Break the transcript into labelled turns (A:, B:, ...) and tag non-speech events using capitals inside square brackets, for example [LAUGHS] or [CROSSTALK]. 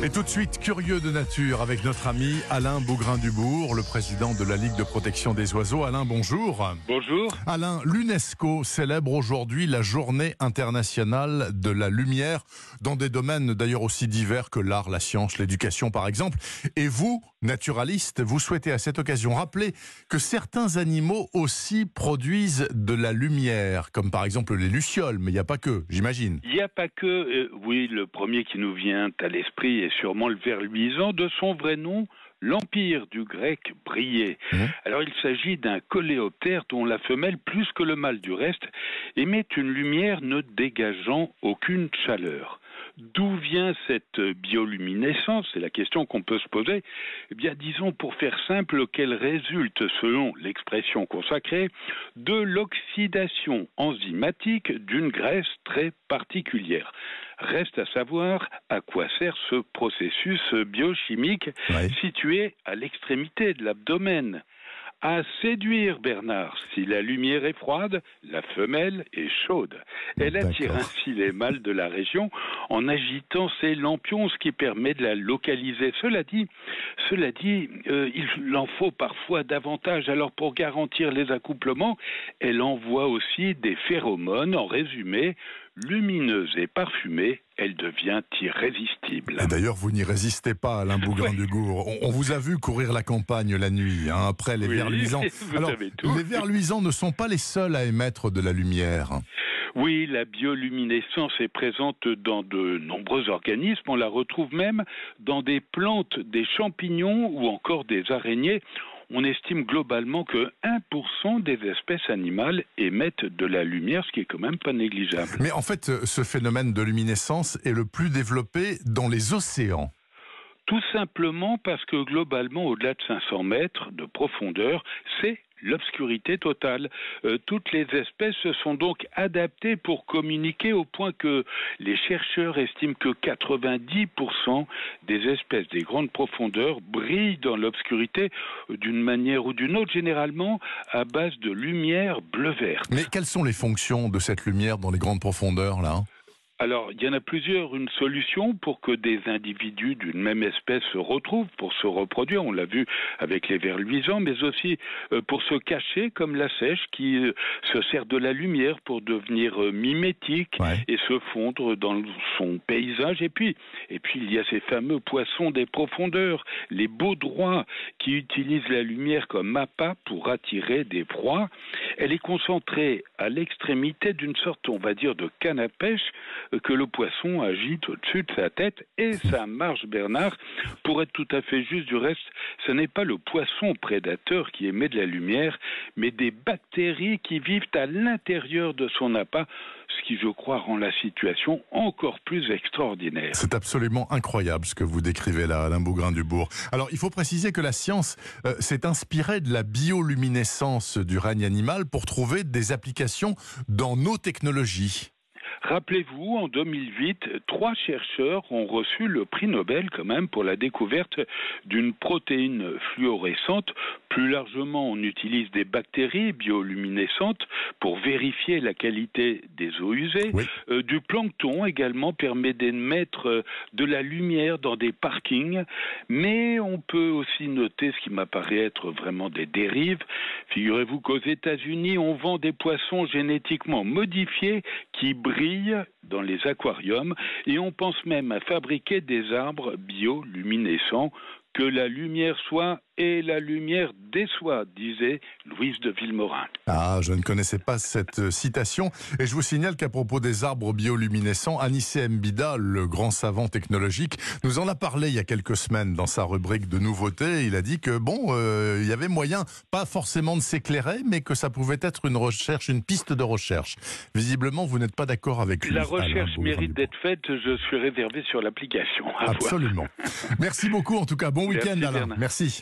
A: Et tout de suite, curieux de nature avec notre ami Alain Bougrain-Dubourg, le président de la Ligue de protection des oiseaux. Alain, bonjour.
B: Bonjour.
A: Alain, l'UNESCO célèbre aujourd'hui la journée internationale de la lumière dans des domaines d'ailleurs aussi divers que l'art, la science, l'éducation par exemple. Et vous, naturaliste, vous souhaitez à cette occasion rappeler que certains animaux aussi produisent de la lumière, comme par exemple les lucioles, mais il n'y a pas que, j'imagine.
B: Il n'y a pas que, euh, oui, le premier qui nous vient à l'esprit sûrement le ver luisant de son vrai nom, l'empire du grec brillait.
A: Mmh.
B: Alors il s'agit d'un coléoptère dont la femelle, plus que le mâle du reste, émet une lumière ne dégageant aucune chaleur. D'où vient cette bioluminescence? C'est la question qu'on peut se poser. Eh bien, disons pour faire simple qu'elle résulte, selon l'expression consacrée, de l'oxydation enzymatique d'une graisse très particulière. Reste à savoir à quoi sert ce processus biochimique situé à l'extrémité de l'abdomen. À séduire Bernard, si la lumière est froide, la femelle est chaude. Elle attire ainsi les mâles de la région en agitant ses lampions, ce qui permet de la localiser. Cela dit, cela dit, euh, il en faut parfois davantage. Alors pour garantir les accouplements, elle envoie aussi des phéromones. En résumé, lumineuse et parfumée, elle devient irrésistible.
A: D'ailleurs, vous n'y résistez pas, Alain [LAUGHS] Bougrain-Dubourg. On, on vous a vu courir la campagne la nuit, hein, après les
B: Oui,
A: vers [LAUGHS] luisants. Alors, les vers luisants ne sont pas les seuls à émettre de la lumière.
B: Oui, la bioluminescence est présente dans de nombreux organismes. On la retrouve même dans des plantes, des champignons ou encore des araignées. On estime globalement que 1% des espèces animales émettent de la lumière, ce qui est quand même pas négligeable.
A: Mais en fait, ce phénomène de luminescence est le plus développé dans les océans.
B: Tout simplement parce que globalement, au-delà de 500 mètres de profondeur, c'est l'obscurité totale. Euh, toutes les espèces se sont donc adaptées pour communiquer au point que les chercheurs estiment que 90% des espèces des grandes profondeurs brillent dans l'obscurité d'une manière ou d'une autre, généralement à base de lumière bleu-vert.
A: Mais quelles sont les fonctions de cette lumière dans les grandes profondeurs, là
B: Alors, il y en a plusieurs. Une solution pour que des individus d'une même espèce se retrouvent pour se reproduire. On l'a vu avec les vers luisants, mais aussi euh, pour se cacher, comme la sèche qui euh, se sert de la lumière pour devenir euh, mimétique
A: Ouais.
B: et se fondre dans son paysage. Et puis, et puis il y a ces fameux poissons des profondeurs, les baudroies, qui utilisent la lumière comme appât pour attirer des proies. Elle est concentrée à l'extrémité d'une sorte, on va dire, de canne à pêche que le poisson agite au-dessus de sa tête. Et ça marche, Bernard. Pour être tout à fait juste, du reste, ce n'est pas le poisson prédateur qui émet de la lumière, mais des bactéries qui vivent à l'intérieur de son appât, ce qui, je crois, rend la situation encore plus extraordinaire.
A: C'est absolument incroyable ce que vous décrivez là, Alain Bougrain-Dubourg. Alors, il faut préciser que la science euh, s'est inspirée de la bioluminescence du règne animal pour trouver des applications dans nos technologies.
B: Rappelez-vous, en 2008, trois chercheurs ont reçu le prix Nobel quand même pour la découverte d'une protéine fluorescente. Plus largement, on utilise des bactéries bioluminescentes pour vérifier la qualité des eaux usées.
A: Oui.
B: Euh, du plancton également permet d'émettre euh, de la lumière dans des parkings, mais on peut aussi noter ce qui m'apparaît être vraiment des dérives. Figurez-vous qu'aux États-Unis, on vend des poissons génétiquement modifiés qui brillent dans les aquariums et on pense même à fabriquer des arbres bioluminescents. Que la lumière soit et la lumière déçoit, disait Louise de Villemorin.
A: Ah, je ne connaissais pas cette citation. Et je vous signale qu'à propos des arbres bioluminescents, Anissé Mbida, le grand savant technologique, nous en a parlé il y a quelques semaines dans sa rubrique de nouveautés. Il a dit que bon, euh, il y avait moyen, pas forcément de s'éclairer, mais que ça pouvait être une recherche, une piste de recherche. Visiblement, vous n'êtes pas d'accord avec lui.
B: La recherche mérite d'être faite, je suis réservé sur l'application. Voir.
A: Absolument. Merci beaucoup en tout cas. Bon week-end Alain. Merci.